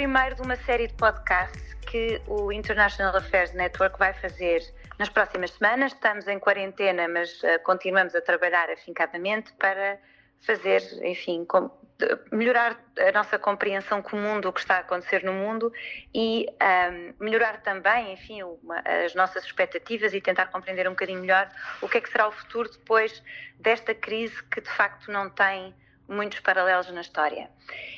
primeiro de uma série de podcasts que o International Affairs Network vai fazer nas próximas semanas. Estamos em quarentena, mas uh, continuamos a trabalhar afincadamente para fazer, enfim, melhorar a nossa compreensão comum do que está a acontecer no mundo e um, melhorar também, enfim, uma, as nossas expectativas e tentar compreender um bocadinho melhor o que é que será o futuro depois desta crise que de facto não tem muitos paralelos na história.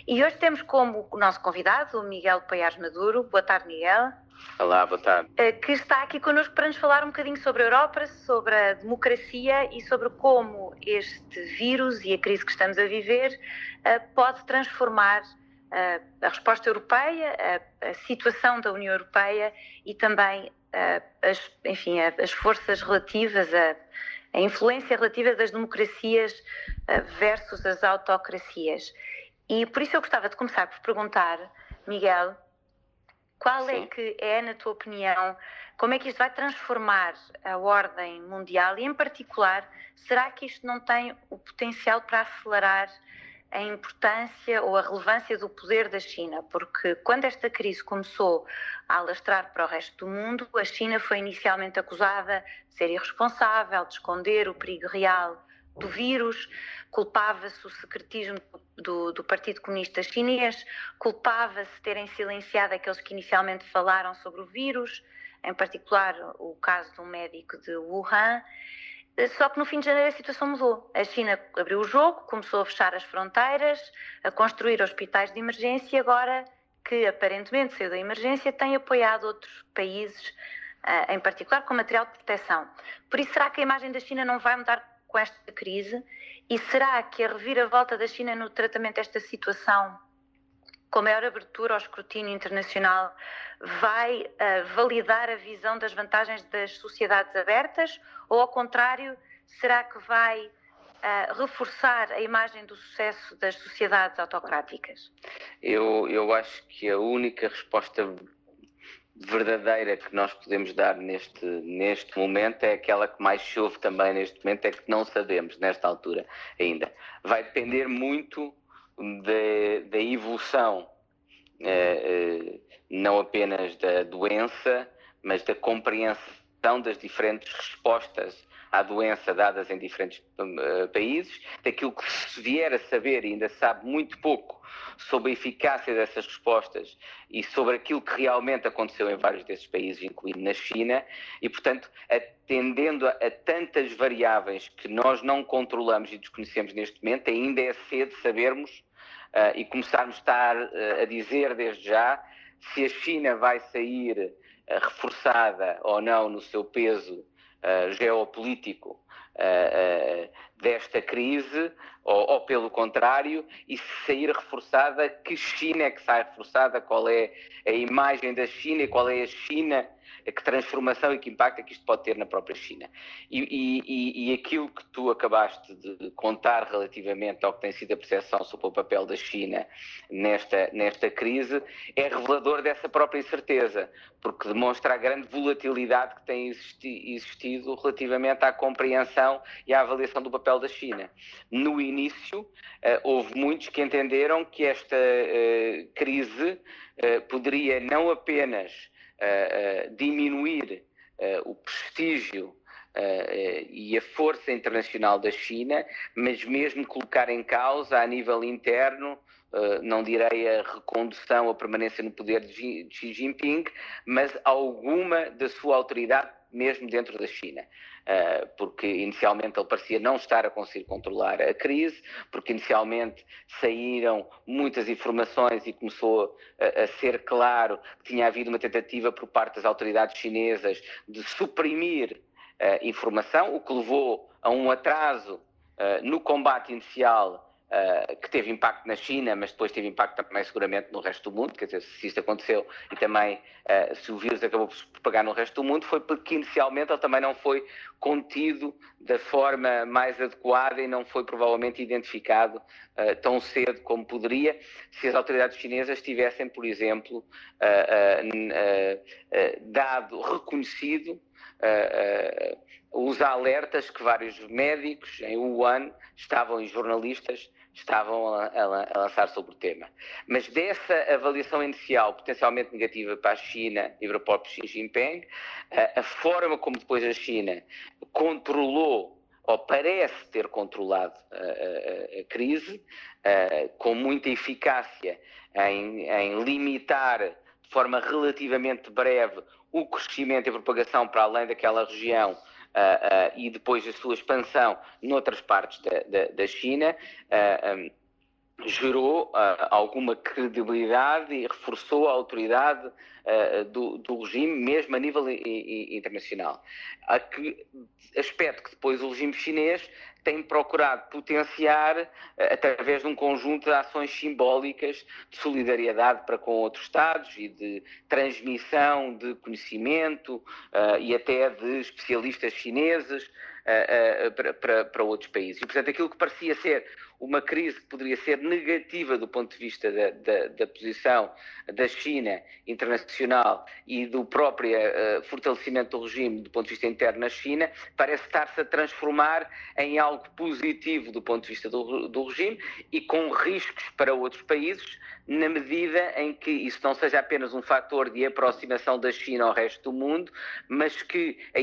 E hoje temos como o nosso convidado o Miguel Paiares Maduro. Boa tarde, Miguel. Olá, boa tarde. Eh, que está aqui connosco para nos falar um bocadinho sobre a Europa, sobre a democracia e sobre como este vírus e a crise que estamos a viver eh, pode transformar eh, a resposta europeia, a situação da União Europeia e também as, enfim, as forças relativas a a influência relativa das democracias eh, versus as autocracias. E por isso eu gostava de começar por perguntar, Miguel, qual é Sim. é que é, na tua opinião, como é que isto vai transformar a ordem mundial e, em particular, será que isto não tem o potencial para acelerar a importância ou a relevância do poder da China, porque quando esta crise começou a alastrar para o resto do mundo, a China foi inicialmente acusada de ser irresponsável, de esconder o perigo real do vírus, culpava-se o secretismo do, do, Partido Comunista Chinês, culpava-se terem silenciado aqueles que inicialmente falaram sobre o vírus, em particular o caso de um médico de Wuhan. Só que no fim de janeiro a situação mudou. A China abriu o jogo, começou a fechar as fronteiras, a construir hospitais de emergência e agora que aparentemente saiu da emergência tem apoiado outros países, ah, em particular com material de proteção. Por isso, será que a imagem da China não vai mudar com esta crise? E será que a reviravolta da China no tratamento desta situação com maior abertura ao escrutínio internacional, vai uh, validar a visão das vantagens das sociedades abertas ou, ao contrário, será que vai uh, reforçar a imagem do sucesso das sociedades autocráticas? Eu, eu acho que a única resposta verdadeira que nós podemos dar neste, neste momento é aquela que mais chove também neste momento, é que não sabemos nesta altura ainda. Vai depender muito da evolução, eh, eh, não apenas da doença, mas da compreensão das diferentes respostas à doença dadas em diferentes uh, países, daquilo que se vier a saber e ainda sabe muito pouco sobre a eficácia dessas respostas e sobre aquilo que realmente aconteceu em vários desses países, incluindo na China, e, portanto, atendendo a, a tantas variáveis que nós não controlamos e desconhecemos neste momento, ainda é cedo sabermos uh, e começarmos a estar uh, a dizer desde já se a China vai sair reforçada ou não no seu peso uh, geopolítico uh, desta crise, ou, ou, pelo contrário, e se sair reforçada, que China é que sai reforçada, qual é a imagem da China e qual é a China que transformação e que impacto é que isto pode ter na própria China. E, e, e, aquilo que tu acabaste de contar relativamente ao que tem sido a percepção sobre o papel da China nesta, nesta crise é revelador dessa própria incerteza, porque demonstra a grande volatilidade que tem existi, existido relativamente à compreensão e à avaliação do papel da China. No início, uh, houve muitos que entenderam que esta uh, crise uh, poderia não apenas diminuir o prestígio Uh, e a força internacional da China, mas mesmo colocar em causa a nível interno, uh, não direi a recondução, a permanência no poder de Xi Jinping, mas alguma da sua autoridade mesmo dentro da China. Uh, porque inicialmente ele parecia não estar a conseguir controlar a crise, porque inicialmente saíram muitas informações e começou a, ser claro que tinha havido uma tentativa por parte das autoridades chinesas de suprimir uh, informação, o que levou a um atraso uh, no combate inicial uh, que teve impacto na China, mas depois teve impacto também seguramente no resto do mundo, quer dizer, se isso aconteceu e também uh, se o vírus acabou por se propagar no resto do mundo, foi porque inicialmente ele também não foi contido da forma mais adequada e não foi provavelmente identificado uh, tão cedo como poderia se as autoridades chinesas tivessem, por exemplo, dado, reconhecido os alertas que vários médicos em Wuhan estavam e jornalistas estavam a, a, lançar sobre o tema. Mas dessa avaliação inicial potencialmente negativa para a China e para o próprio Xi Jinping, a, a forma como depois a China controlou ou parece ter controlado a, a, crise, com muita eficácia em, em, limitar de forma relativamente breve o crescimento e propagação para além daquela região. Uh, uh, e depois a sua expansão noutras partes da, da, da China, um, gerou uh, alguma credibilidade e reforçou a autoridade uh, do, do, regime, mesmo a nível i, i, internacional. A que aspecto que depois o regime chinês tem procurado potenciar uh, através de um conjunto de ações simbólicas de solidariedade para com outros Estados e de transmissão de conhecimento e até de especialistas chineses para, para, para outros países. E, portanto, aquilo que parecia ser uma crise que poderia ser negativa do ponto de vista da, da, da posição da China internacional e do próprio uh, fortalecimento do regime do ponto de vista interno na China, parece estar-se a transformar em algo positivo do ponto de vista do, do regime e com riscos para outros países, na medida em que isso não seja apenas um fator de aproximação da China ao resto do mundo, mas que a,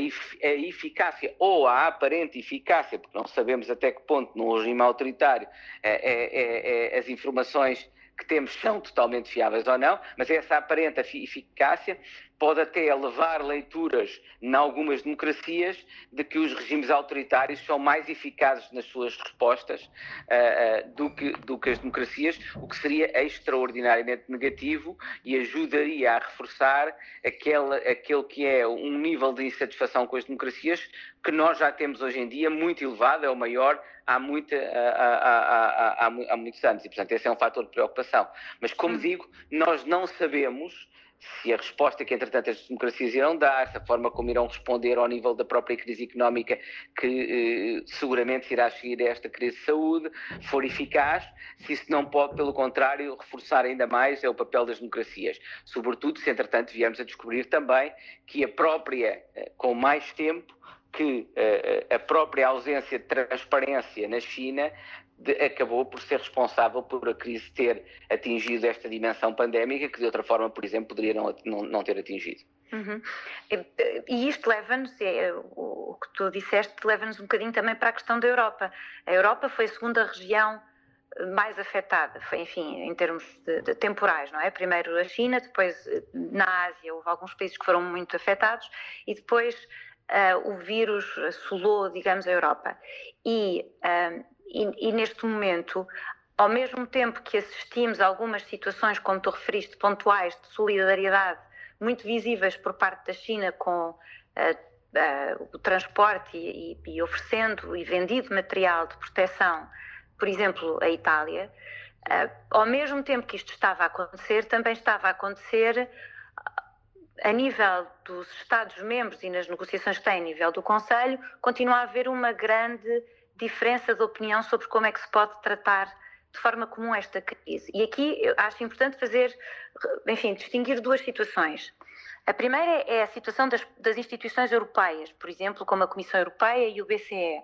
a eficácia ou a aparente eficácia, porque não sabemos até que ponto num regime autoritário é, é, é, as informações que temos são totalmente fiáveis ou não, mas essa aparente eficácia pode até levar leituras em algumas democracias de que os regimes autoritários são mais eficazes nas suas respostas uh, uh, do, que, do que as democracias, o que seria extraordinariamente negativo e ajudaria a reforçar aquele, aquele que é um nível de insatisfação com as democracias que nós já temos hoje em dia muito elevado, é o maior há, muita, há, há, há, muitos anos e, portanto, esse é um fator de preocupação. Mas, como hum. digo, nós não sabemos se a resposta que, entretanto, as democracias irão dar, se a forma como irão responder ao nível da própria crise económica, que eh, seguramente se irá seguir a esta crise de saúde, for eficaz, se isso não pode, pelo contrário, reforçar ainda mais é o papel das democracias. Sobretudo se, entretanto, viemos a descobrir também que a própria, eh, com mais tempo, que uh, a própria ausência de transparência na China de, acabou por ser responsável por a crise ter atingido esta dimensão pandémica que de outra forma, por exemplo, poderia não, não, não ter atingido. Uhum. E isto leva-nos, é, o que tu disseste, leva-nos um bocadinho também para a questão da Europa. A Europa foi a segunda região mais afetada, foi, enfim, em termos de, de temporais, não é? Primeiro a China, depois eh, na Ásia houve alguns países que foram muito afetados e depois uh, o vírus assolou, digamos, a Europa. E, uh, e, neste momento, ao mesmo tempo que assistimos a algumas situações, como tu referiste, pontuais, de solidariedade, muito visíveis por parte da China com uh, o transporte e, e, oferecendo e vendido material de proteção, por exemplo, a Itália, ao mesmo tempo que isto estava a acontecer, também estava a acontecer a nível dos Estados-membros e nas negociações que têm a nível do Conselho, continua a haver uma grande diferença de opinião sobre como é que se pode tratar de forma comum esta crise. E aqui eu acho importante fazer, enfim, distinguir duas situações. A primeira é a situação das, das instituições europeias, por exemplo, como a Comissão Europeia e o BCE.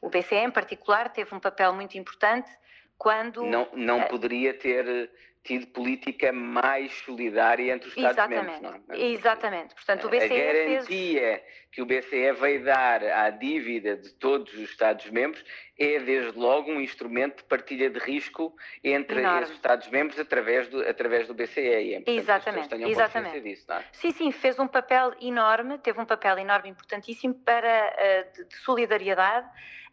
O BCE, em particular, teve um papel muito importante quando. Não, não poderia ter tido política mais solidária entre os Estados-membros. Exatamente. Não? É? Exatamente. Portanto, o BCE a garantia fez... que o BCE veio dar à dívida de todos os Estados-membros é, desde logo, um instrumento de partilha de risco entre Enorme. esses Estados-membros através do, através do BCE. E é Exatamente. Exatamente. Disso, é? Sim, sim, fez um papel enorme, teve um papel enorme, importantíssimo para, de, de solidariedade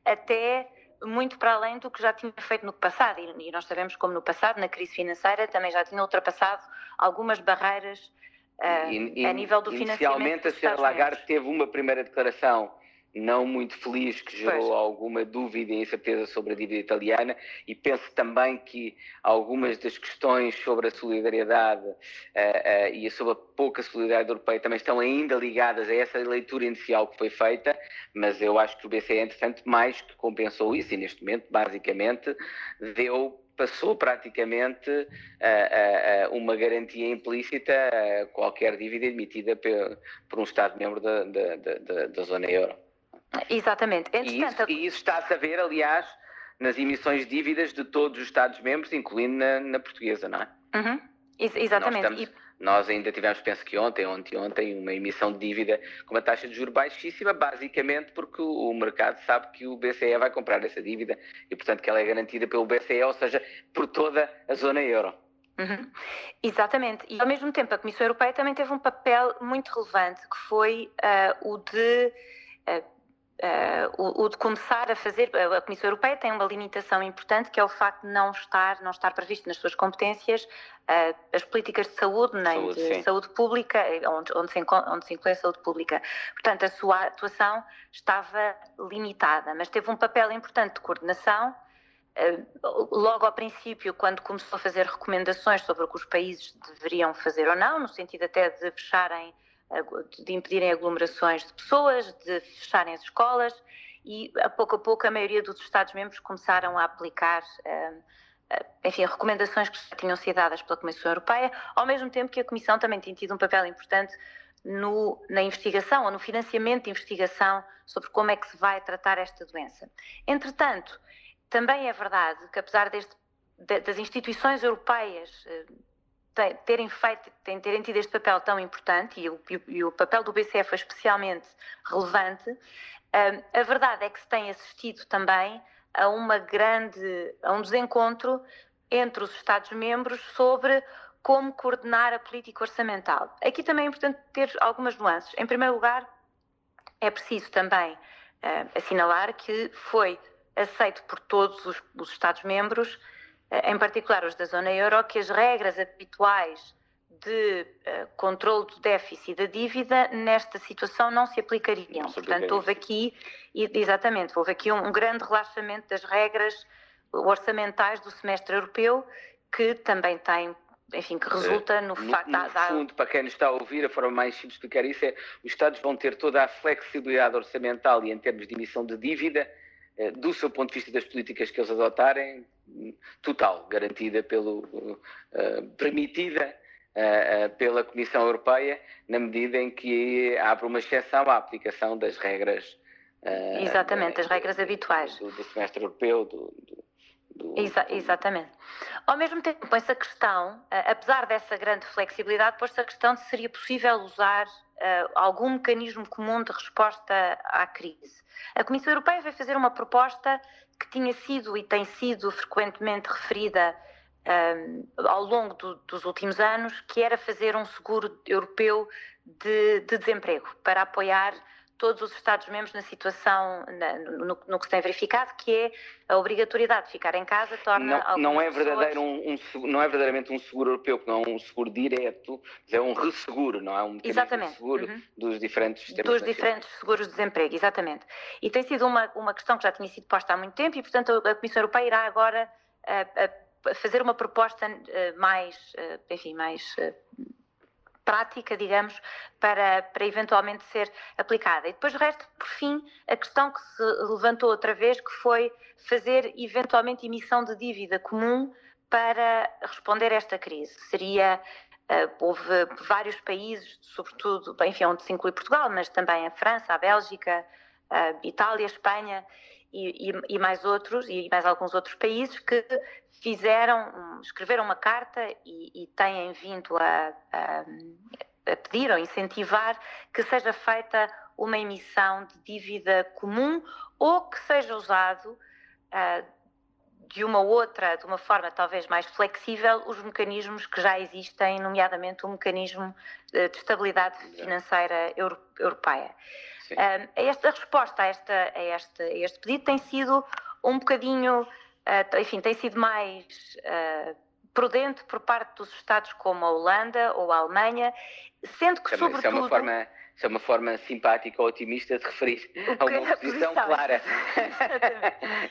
até muito para além do que já tinha feito no passado. E, nós sabemos como no passado, na crise financeira, também já tinha ultrapassado algumas barreiras uh, e, a nível do financiamento. Inicialmente, a Sra. Lagarde teve uma primeira declaração não muito feliz, que gerou pois. alguma dúvida e incerteza sobre a dívida italiana, e penso também que algumas das questões sobre a solidariedade uh, uh, e sobre a pouca solidariedade europeia também estão ainda ligadas a essa leitura inicial que foi feita, mas eu acho que o BCE, entretanto, mais que compensou isso, e neste momento, basicamente, deu passou praticamente uh, uh, uma garantia implícita a qualquer dívida emitida por, por um Estado-membro da, da, da, da, zona euro. Exatamente. E isso, e isso está-se a ver, aliás, nas emissões de dívidas de todos os Estados-membros, incluindo na, na, portuguesa, não é? Uhum. Ex exatamente. Nós, estamos, e... nós, ainda tivemos, penso que ontem, ontem, ontem, uma emissão de dívida com uma taxa de juros baixíssima, basicamente porque o, o mercado sabe que o BCE vai comprar essa dívida e, portanto, que ela é garantida pelo BCE, ou seja, por toda a zona euro. Uhum. Exatamente. E, ao mesmo tempo, a Comissão Europeia também teve um papel muito relevante, que foi uh, o de. Uh, Uh, o, o, de começar a fazer, a Comissão Europeia tem uma limitação importante que é o facto de não estar, não estar previsto nas suas competências uh, as políticas de saúde, nem saúde, de sim. saúde pública, onde, onde, se, onde se inclui a saúde pública. Portanto, a sua atuação estava limitada, mas teve um papel importante de coordenação eh, logo ao princípio, quando começou a fazer recomendações sobre o que os países deveriam fazer ou não, no sentido até de fecharem, eh, de impedirem aglomerações de pessoas, de fecharem as escolas, e a pouco a pouco a maioria dos Estados-membros começaram a aplicar, eh, enfim, recomendações que tinham sido dadas pela Comissão Europeia, ao mesmo tempo que a Comissão também tem tido um papel importante no, na investigação ou no financiamento de investigação sobre como é que se vai tratar esta doença. Entretanto, também é verdade que, apesar deste, das instituições europeias eh, terem feito, terem tido este papel tão importante, e o, e o papel do BCE foi especialmente relevante, eh, a verdade é que se tem assistido também a uma grande, a um desencontro entre os Estados-membros sobre como coordenar a política orçamental. Aqui também é importante ter algumas nuances. Em primeiro lugar, é preciso também uh, assinalar que foi aceito por todos os, os Estados-membros, em particular os da zona euro, que as regras habituais de uh, controle do déficit e da dívida nesta situação não se aplicariam. Não Portanto, houve aqui, exatamente, houve aqui um, um grande relaxamento das regras orçamentais do semestre europeu, que também tem enfim, que resulta no, no facto... No fundo, para quem nos está a ouvir, a forma mais simples de explicar isso é os Estados vão ter toda a flexibilidade orçamental e em termos de emissão de dívida eh, do seu ponto de vista das políticas que eles adotarem, total, garantida pelo, uh, permitida uh, pela Comissão Europeia, na medida em que abre uma exceção à aplicação das regras. Uh, Exatamente, das regras habituais. Do, do, semestre europeu, do, do, Exa exatamente. Ao mesmo tempo, põe-se a questão, apesar dessa grande flexibilidade, põe-se a questão de se seria possível usar uh, algum mecanismo comum de resposta à crise. A Comissão Europeia vai fazer uma proposta que tinha sido e tem sido frequentemente referida uh, ao longo do, dos últimos anos, que era fazer um seguro europeu de, de desemprego para apoiar todos os Estados-membros na situação, na, no, no, que se tem verificado, que é a obrigatoriedade de ficar em casa torna não, não é verdadeiro um, um, não é verdadeiramente um seguro europeu, não é um seguro direto, é um resseguro, não é um exatamente. seguro uhum. dos diferentes sistemas Dos diferentes seguros de desemprego, exatamente. E tem sido uma, uma questão que já tinha sido posta há muito tempo e, portanto, a Comissão Europeia irá agora a, a fazer uma proposta uh, mais, uh, enfim, mais prática, digamos, para, para eventualmente ser aplicada. E depois resta, por fim, a questão que se levantou outra vez, que foi fazer eventualmente emissão de dívida comum para responder a esta crise. Seria Uh, houve vários países, sobretudo, enfim, onde se inclui Portugal, mas também a França, a Bélgica, a Itália, a Espanha e, e, e, mais outros, e mais alguns outros países que fizeram, escreveram uma carta e, e têm vindo a, a, a, pedir ou incentivar que seja feita uma emissão de dívida comum ou que seja usado uh, de uma outra, de uma forma talvez mais flexível, os mecanismos que já existem, nomeadamente o mecanismo de estabilidade financeira europeia. Uh, esta resposta a, esta, a, este, a este pedido tem sido um bocadinho uh, enfim, tem sido mais uh, prudente por parte dos Estados como a Holanda ou a Alemanha, sendo que, sobretudo... Isso é uma forma isso é uma forma simpática ou otimista de referir a uma posição clara.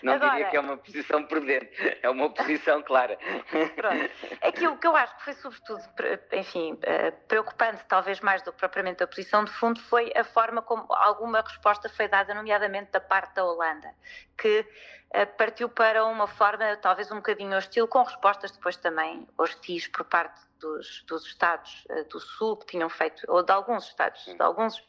Não Agora, diria que é uma posição prudente, é uma posição clara. Pronto. Aquilo que eu acho que foi, sobretudo, enfim, eh, preocupante, talvez mais do que propriamente a posição de fundo, foi a forma como alguma resposta foi dada, nomeadamente da parte da Holanda, que partiu para uma forma talvez um bocadinho hostil, com respostas depois também hostis por parte dos, dos Estados uh, do Sul que tinham feito, ou de alguns Estados, de alguns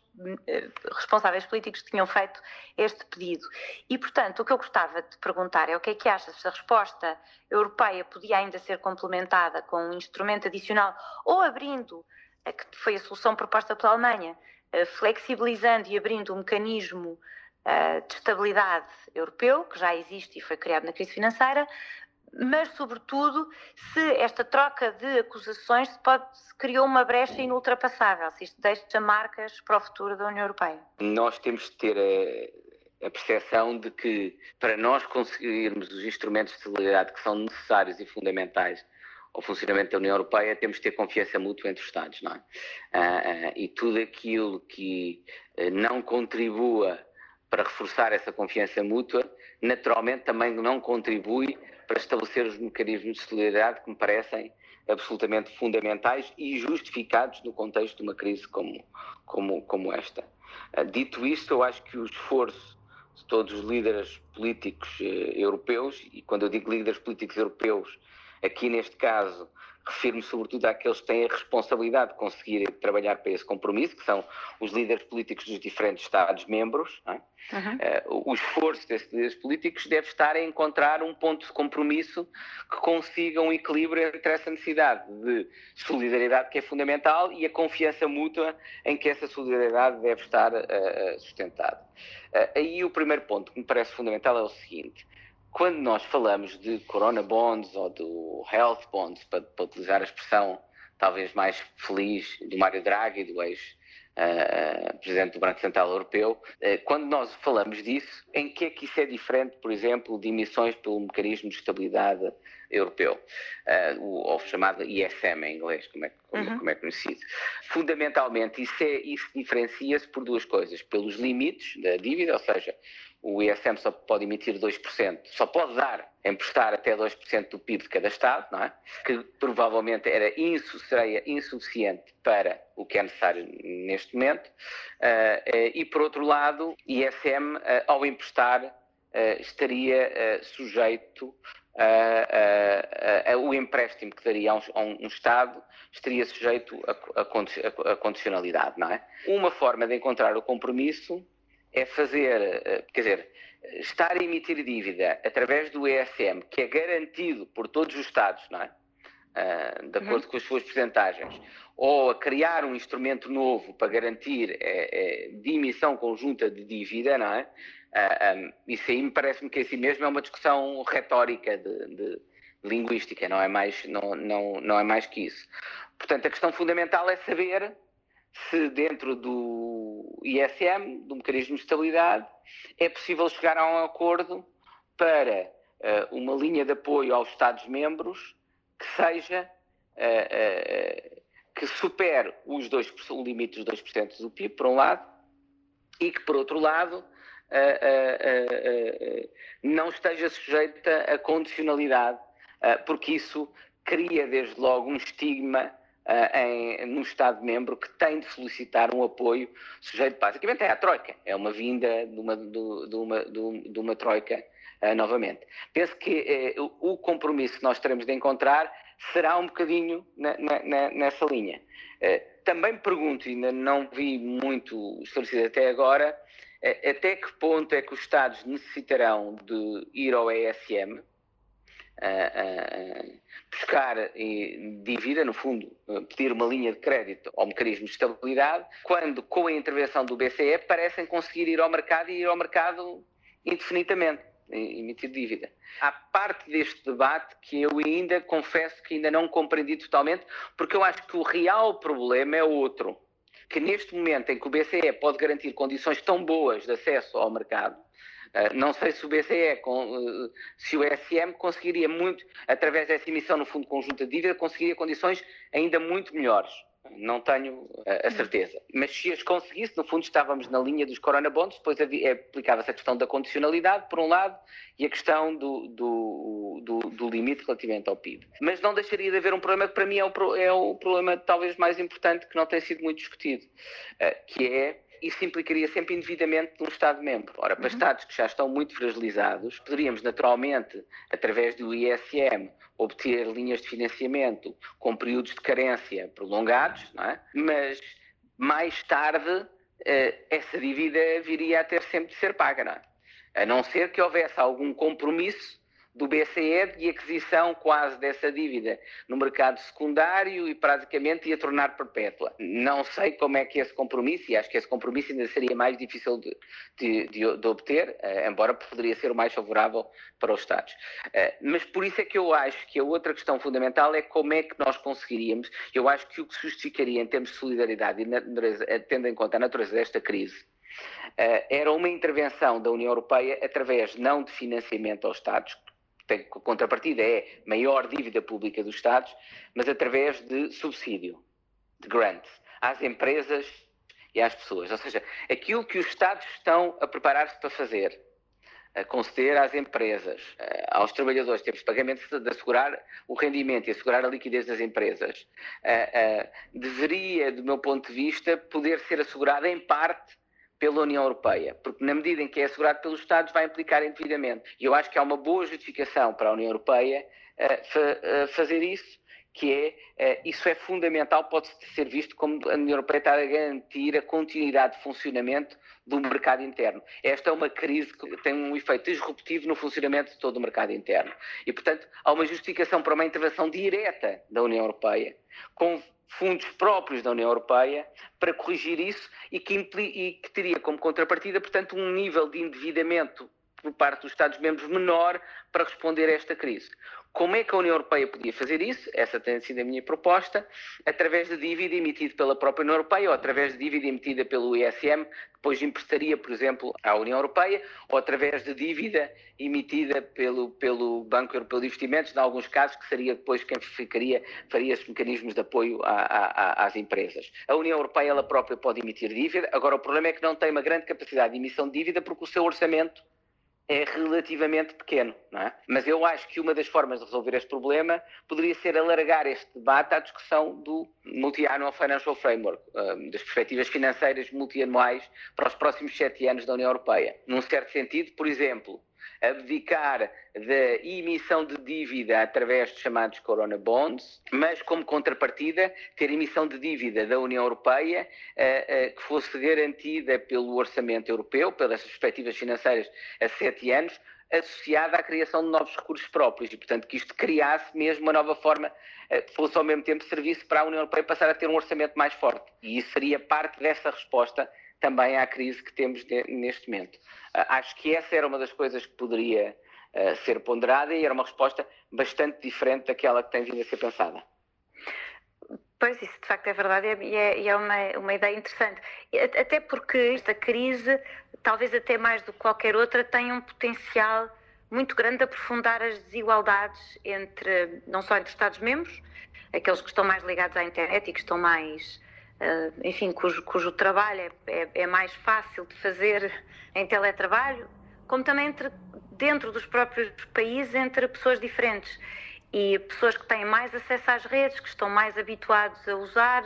eh, responsáveis políticos tinham feito este pedido. E, portanto, o que eu gostava de perguntar é o que é que achas se a resposta europeia podia ainda ser complementada com um instrumento adicional ou abrindo, que foi a solução proposta pela Alemanha, flexibilizando e abrindo um mecanismo de estabilidade europeu, que já existe e foi criado na crise financeira, mas, sobretudo, se esta troca de acusações se, pode, se criou uma brecha inultrapassável, se isto deixa marcas para o futuro da União Europeia. Nós temos de ter a, a percepção de que, para nós conseguirmos os instrumentos de solidariedade que são necessários e fundamentais ao funcionamento da União Europeia, temos de ter confiança mútua entre os Estados, não é? Ah, ah, e tudo aquilo que eh, não contribua para reforçar essa confiança mútua, naturalmente também não contribui para estabelecer os mecanismos de solidariedade que me parecem absolutamente fundamentais e justificados no contexto de uma crise como, como, como esta. Ah, dito isto, eu acho que o esforço de todos os líderes políticos eh, europeus, e quando eu digo líderes políticos europeus, aqui neste caso refiro-me sobretudo àqueles que têm a responsabilidade de conseguir trabalhar para esse compromisso, que são os líderes políticos dos diferentes Estados-membros. É? Uhum. Uh, o esforço desses líderes políticos deve estar a encontrar um ponto de compromisso que consiga um equilíbrio entre essa necessidade de solidariedade que é fundamental e a confiança mútua em que essa solidariedade deve estar uh, sustentada. Uh, aí o primeiro ponto que me parece fundamental é o seguinte quando nós falamos de Corona Bonds ou do Health Bonds, para, para utilizar a expressão talvez mais feliz do Mário Draghi, do ex Uh, presidente do Banco Central Europeu, uh, quando nós falamos disso, em que é que isso é diferente, por exemplo, de emissões pelo mecanismo de estabilidade europeu, uh, o, o, chamado ISM em inglês, como é, como, uhum. como é conhecido. Fundamentalmente, isso, é, isso diferencia-se por duas coisas, pelos limites da dívida, ou seja, o ISM só pode emitir 2%, só pode dar, emprestar até 2% do PIB de cada Estado, não é? que provavelmente era seria insuficiente para o que é necessário neste momento. Uh, uh, e, por outro lado, ISM, uh, ao emprestar, estaria sujeito o empréstimo que daria a um, Estado estaria sujeito a condicionalidade, não é? Uma forma de encontrar o compromisso é fazer, eh, quer dizer, estar a emitir dívida através do ESM, que é garantido por todos os Estados, não é? Uh, de acordo uhum. com as suas percentagens, ou a criar um instrumento novo para garantir é, é, de emissão conjunta de dívida, não é? Uh, ah, um, isso aí me parece-me que assim mesmo é uma discussão retórica de, de, linguística, não é mais, não, não, não é mais que isso. Portanto, a questão fundamental é saber se dentro do ISM, do mecanismo de estabilidade, é possível chegar a um acordo para uh, uma linha de apoio aos Estados-membros que seja uh, uh, que supere os dois, o limite dos 2% do PIB, por um lado, e que, por outro lado, não esteja sujeita a condicionalidade, porque isso cria, desde logo, um estigma em, no Estado-membro que tem de solicitar um apoio sujeito basicamente é a Troika, é uma vinda de uma, de, de uma, de uma Troika uh, novamente. Penso que uh, o compromisso que nós teremos de encontrar será um bocadinho na, na, nessa linha. também pergunto, e ainda não vi muito esclarecido até agora, até que ponto é que os Estados necessitarão de ir ao ESM, buscar dívida, no fundo, pedir uma linha de crédito ao mecanismo de estabilidade, quando, com a intervenção do BCE, parecem conseguir ir ao mercado e ir ao mercado indefinidamente, emitir dívida. Há parte deste debate que eu ainda confesso que ainda não compreendi totalmente, porque eu acho que o real problema é outro. Que neste momento em que o BCE pode garantir condições tão boas de acesso ao mercado, não sei se o BCE, uh, se o ESM conseguiria muito, através dessa emissão no Fundo Conjunto de Dívida, conseguiria condições ainda muito melhores. Não tenho uh, a certeza. Mas se as conseguisse, no fundo estávamos na linha dos Corona Bonds, depois aplicava-se a questão da condicionalidade, por um lado, e a questão do, do, do, do, limite relativamente ao PIB. Mas não deixaria de haver um problema que para mim é o, é o problema talvez mais importante que não tem sido muito discutido, que é isso implicaria sempre indevidamente num Estado-membro. Ora, para uhum. Estados que já estão muito fragilizados, poderíamos naturalmente, através do ISM, obter linhas de financiamento com períodos de carência prolongados, não é? mas mais tarde essa dívida viria a ter sempre de ser paga, não é? A não ser que houvesse algum compromisso do BCE de aquisição quase dessa dívida no mercado secundário e praticamente ia tornar perpétua. Não sei como é que esse compromisso, e acho que esse compromisso ainda seria mais difícil de, de, de, de obter, uh, embora poderia ser o mais favorável para os Estados. Uh, mas por isso é que eu acho que a outra questão fundamental é como é que nós conseguiríamos, eu acho que o que se justificaria em termos de solidariedade e natureza, eh, tendo em conta a natureza desta crise, era uma intervenção da União Europeia através não de financiamento aos Estados, tem contrapartida é maior dívida pública dos Estados, mas através de subsídio, de grants, às empresas e às pessoas. Ou seja, aquilo que os Estados estão a preparar-se para fazer, a conceder às empresas, aos trabalhadores, temos pagamentos de assegurar o rendimento e assegurar a liquidez das empresas, deveria, do meu ponto de vista, poder ser assegurada em parte pela União Europeia, porque na medida em que é assegurado pelos Estados vai implicar endividamento. E eu acho que há uma boa justificação para a União Europeia uh, fazer isso, que é, uh, isso é fundamental, pode ser visto como a União Europeia está a garantir a continuidade de funcionamento do mercado interno. Esta é uma crise que tem um efeito disruptivo no funcionamento de todo o mercado interno. E, portanto, há uma justificação para uma intervenção direta da União Europeia, com fundos próprios da União Europeia para corrigir isso e que, e que teria como contrapartida, portanto, um nível de endividamento por parte dos Estados-membros menor para responder a esta crise. Como é que a União Europeia podia fazer isso? Essa tem sido a minha proposta, através de dívida emitida pela própria União Europeia ou através de dívida emitida pelo ISM, que depois emprestaria, por exemplo, à União Europeia, ou através de dívida emitida pelo, pelo Banco Europeu de Investimentos, em alguns casos, que seria depois quem ficaria, faria esses mecanismos de apoio a, a, às empresas. A União Europeia ela própria pode emitir dívida, agora o problema é que não tem uma grande capacidade de emissão de dívida porque o seu orçamento é relativamente pequeno, não é? Mas eu acho que uma das formas de resolver este problema poderia ser alargar este debate à discussão do Multi-Annual Financial Framework, das perspectivas financeiras multianuais para os próximos sete anos da União Europeia. Num certo sentido, por exemplo, abdicar da emissão de dívida através de chamados Corona Bonds, mas como contrapartida ter emissão de dívida da União Europeia eh, eh, que fosse garantida pelo orçamento europeu, pelas perspectivas financeiras a sete anos, associada à criação de novos recursos próprios e, portanto, que isto criasse mesmo uma nova forma, eh, fosse ao mesmo tempo serviço para a União Europeia passar a ter um orçamento mais forte. E isso seria parte dessa resposta também à crise que temos neste momento. Ah, acho que essa era uma das coisas que poderia ah, ser ponderada e era uma resposta bastante diferente daquela que tem vindo a ser pensada. Pois, isso de facto é verdade e é, é uma, uma ideia interessante. Até porque esta crise, talvez até mais do que qualquer outra, tem um potencial muito grande de aprofundar as desigualdades entre, não só entre Estados-membros, aqueles que estão mais ligados à internet e que estão mais enfim, cujo, cujo trabalho é, é, é, mais fácil de fazer em teletrabalho, como também entre, dentro dos próprios países, entre pessoas diferentes. E pessoas que têm mais acesso às redes, que estão mais habituados a usar,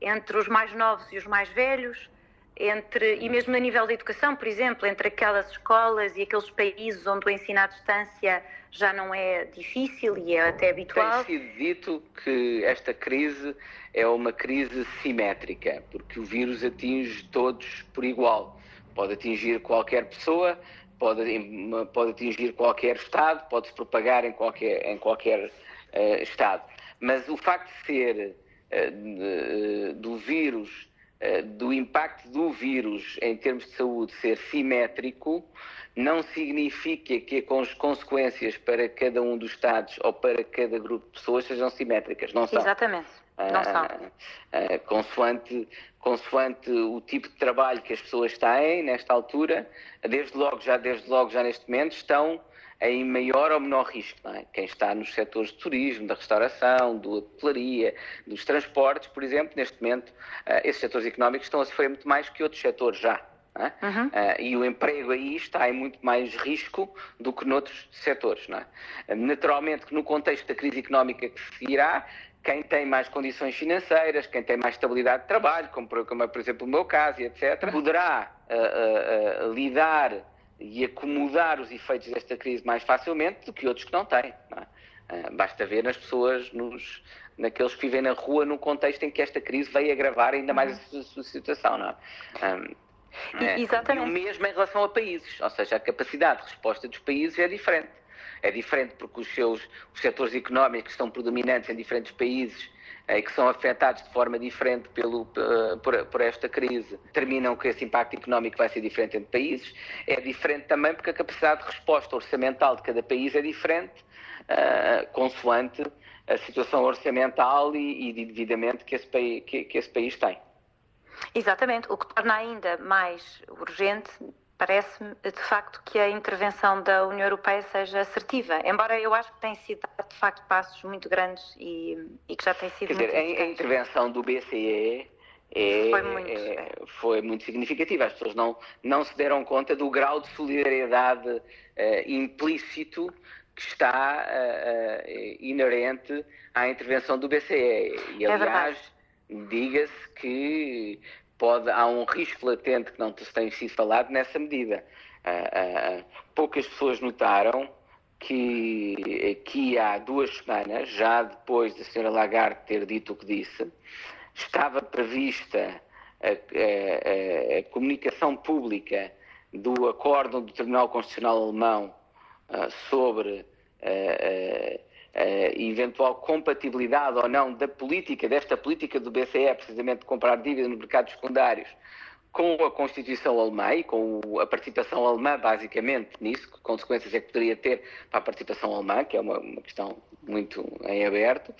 entre os mais novos e os mais velhos, entre, e mesmo a nível da educação, por exemplo, entre aquelas escolas e aqueles países onde o ensino à distância já não é difícil e é até habitual. Tem sido dito que esta crise é uma crise simétrica, porque o vírus atinge todos por igual. Pode atingir qualquer pessoa, pode, pode atingir qualquer Estado, pode se propagar em qualquer, em qualquer uh, Estado. Mas o facto de ser uh, do vírus do impacto do vírus em termos de saúde ser simétrico, não significa que as consequências para cada um dos Estados ou para cada grupo de pessoas sejam simétricas. Não são. Exatamente. Não são. Ah, ah, consoante, consoante o tipo de trabalho que as pessoas têm nesta altura, desde logo já, desde logo já neste momento, estão em maior ou menor risco. É? Quem está nos setores de turismo, da restauração, da hotelaria, dos transportes, por exemplo, neste momento, uh, esses setores económicos estão a sofrer muito mais que outros setores já. É? Uhum. Uh, e o emprego aí está em muito mais risco do que noutros setores. É? Naturalmente que no contexto da crise económica que seguirá, quem tem mais condições financeiras, quem tem mais estabilidade de trabalho, como, como por exemplo o meu caso, etc., poderá uh, lidar e acomodar os efeitos desta crise mais facilmente do que outros que não têm. Não é? Ah, basta ver nas pessoas, nos, naqueles que vivem na rua num contexto em que esta crise veio agravar ainda mais uhum. a sua situação. Não é? Um, é. Exatamente. E o mesmo em relação a países, ou seja, a capacidade de resposta dos países é diferente. É diferente porque os seus os setores económicos estão predominantes em diferentes países e que são afetados de forma diferente pelo, por, por, esta crise, determinam que esse impacto económico vai ser diferente entre países. É diferente também porque a capacidade de resposta orçamental de cada país é diferente, uh, consoante a situação orçamental e, e de endividamento que esse, que, que esse país tem. Exatamente, o que torna ainda mais urgente parece-me de facto que a intervenção da União Europeia seja assertiva, embora eu acho que tem sido de facto passos muito grandes e, e que já tem sido Quer muito dizer, a, intervenção do BCE é, foi, muito, é, foi, muito, significativa. As pessoas não, não se deram conta do grau de solidariedade uh, implícito que está uh, uh, inerente à intervenção do BCE. E, é aliás, é diga-se que pode, há um risco latente que não se tem sido falado nessa medida. Uh, uh, poucas pessoas notaram que aqui há duas semanas, já depois da senhora Lagarde ter dito o que disse, estava prevista a, a, a comunicação pública do acórdão do Tribunal Constitucional Alemão uh, sobre eventual compatibilidade ou não da política, desta política do BCE, precisamente de comprar dívida nos mercados secundários, com a Constituição alemã e com a participação alemã, basicamente, nisso, que consequências é que poderia ter para a participação alemã, que é uma, uma questão muito em aberto, uh,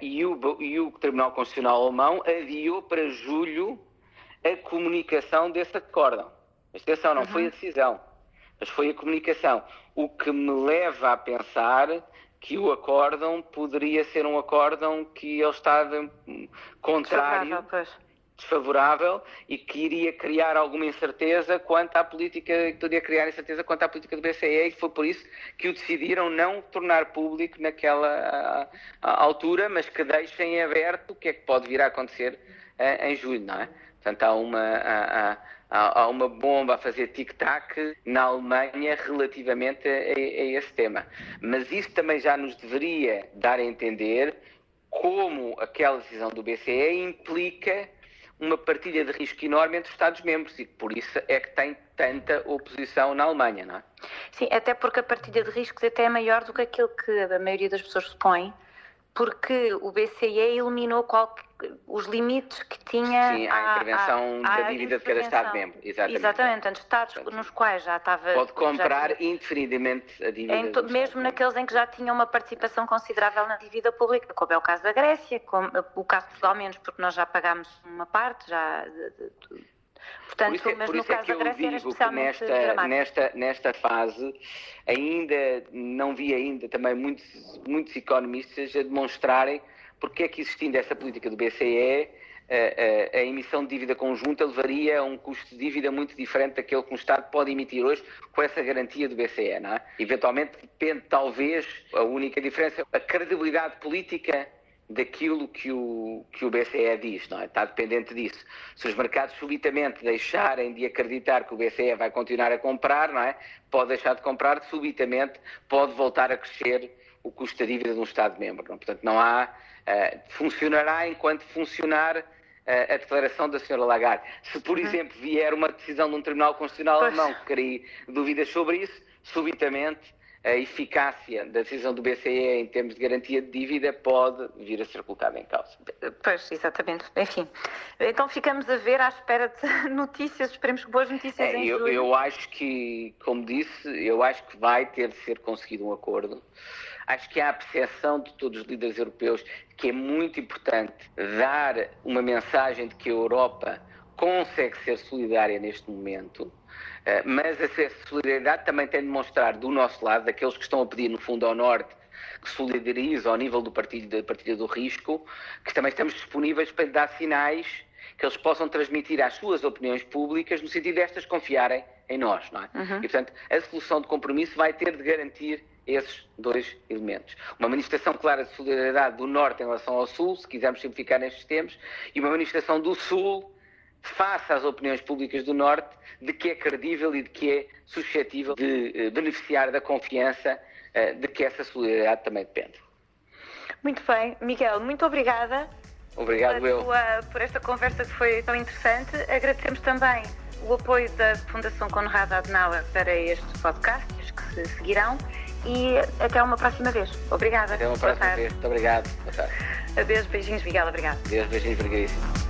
e, o, e o Tribunal Constitucional Alemão adiou para julho a comunicação desse acórdão. Mas atenção, não uhum. foi a decisão, mas foi a comunicação. O que me leva a pensar que o acórdão poderia ser um acórdão que ele estava contrário, desfavorável e que iria criar alguma incerteza quanto à política, que poderia criar incerteza quanto à política do BCE e foi por isso que o decidiram não tornar público naquela altura, mas que deixem aberto o que é que pode vir a acontecer eh, em julho, não é? Portanto, há uma, há, uma bomba a fazer tic-tac na Alemanha relativamente a, a, a esse tema. Mas isso também já nos deveria dar a entender como aquela decisão do BCE implica uma partilha de risco enorme entre os Estados-membros e por isso é que tem tanta oposição na Alemanha, não é? Sim, até porque a partilha de riscos até é maior do que aquilo que a maioria das pessoas supõe porque o BCE eliminou qualquer, os limites que tinha Sim, à intervenção à, à, da dívida de cada Estado-membro. Exatamente. Exatamente, Portanto, Estados nos quais já estava. Pode comprar tinha, indefinidamente a dívida. mesmo naqueles em que já tinha uma participação considerável na dívida pública, como é o caso da Grécia, como, o caso de Portugal menos, porque nós já pagámos uma parte, já. De, de, Portanto, por isso, é- mas por no caso é da Grécia era especialmente nesta, nesta, nesta fase ainda não vi ainda também muitos, muitos economistas a demonstrarem porque é que existindo essa política do BCE a, a, a, emissão de dívida conjunta levaria a um custo de dívida muito diferente daquele que um Estado pode emitir hoje com essa garantia do BCE, é? Eventualmente depende, talvez, a única diferença, a credibilidade política daquilo que o, que o BCE diz, não é? Está dependente disso. Se os mercados subitamente deixarem de acreditar que o BCE vai continuar a comprar, não é? Pode deixar de comprar, subitamente pode voltar a crescer o custo da dívida de um Estado-membro. É? Portanto, não há. Uh, funcionará enquanto funcionar uh, a declaração da Sra. Lagarde. Se, por uhum. exemplo, vier uma decisão de um Tribunal Constitucional pois. alemão que crie dúvidas sobre isso, subitamente a eficácia da decisão do BCE em termos de garantia de dívida pode vir a ser colocada em causa. Pois, exatamente. Enfim, então ficamos a ver à espera de notícias, esperemos que boas notícias é, em eu, julho. eu acho que, como disse, eu acho que vai ter de ser conseguido um acordo. Acho que há a percepção de todos os líderes europeus que é muito importante dar uma mensagem de que a Europa consegue ser solidária neste momento mas essa solidariedade também tem de mostrar do nosso lado, daqueles que estão a pedir, no fundo, ao Norte, que solidarize ao nível do partido, da partilha do risco, que também estamos disponíveis para dar sinais que eles possam transmitir às suas opiniões públicas no sentido destas confiarem em nós, não é? Uhum. E, portanto, a solução de compromisso vai ter de garantir esses dois elementos. Uma manifestação clara de solidariedade do Norte em relação ao Sul, se quisermos simplificar nestes termos, e uma manifestação do Sul face às opiniões públicas do Norte de que é credível e de que é suscetível de eh, beneficiar da confiança eh, de que essa solidariedade também depende. Muito bem. Miguel, muito obrigada. Obrigado, eu. por esta conversa que foi tão interessante. Agradecemos também o apoio da Fundação Conrado Adenauer para estes podcasts que se seguirão e até uma próxima vez. Obrigada. Até uma próxima vez. Muito obrigado. Boa tarde. Adeus, beijinhos, Miguel. Obrigado. Adeus, beijinhos, Margarida.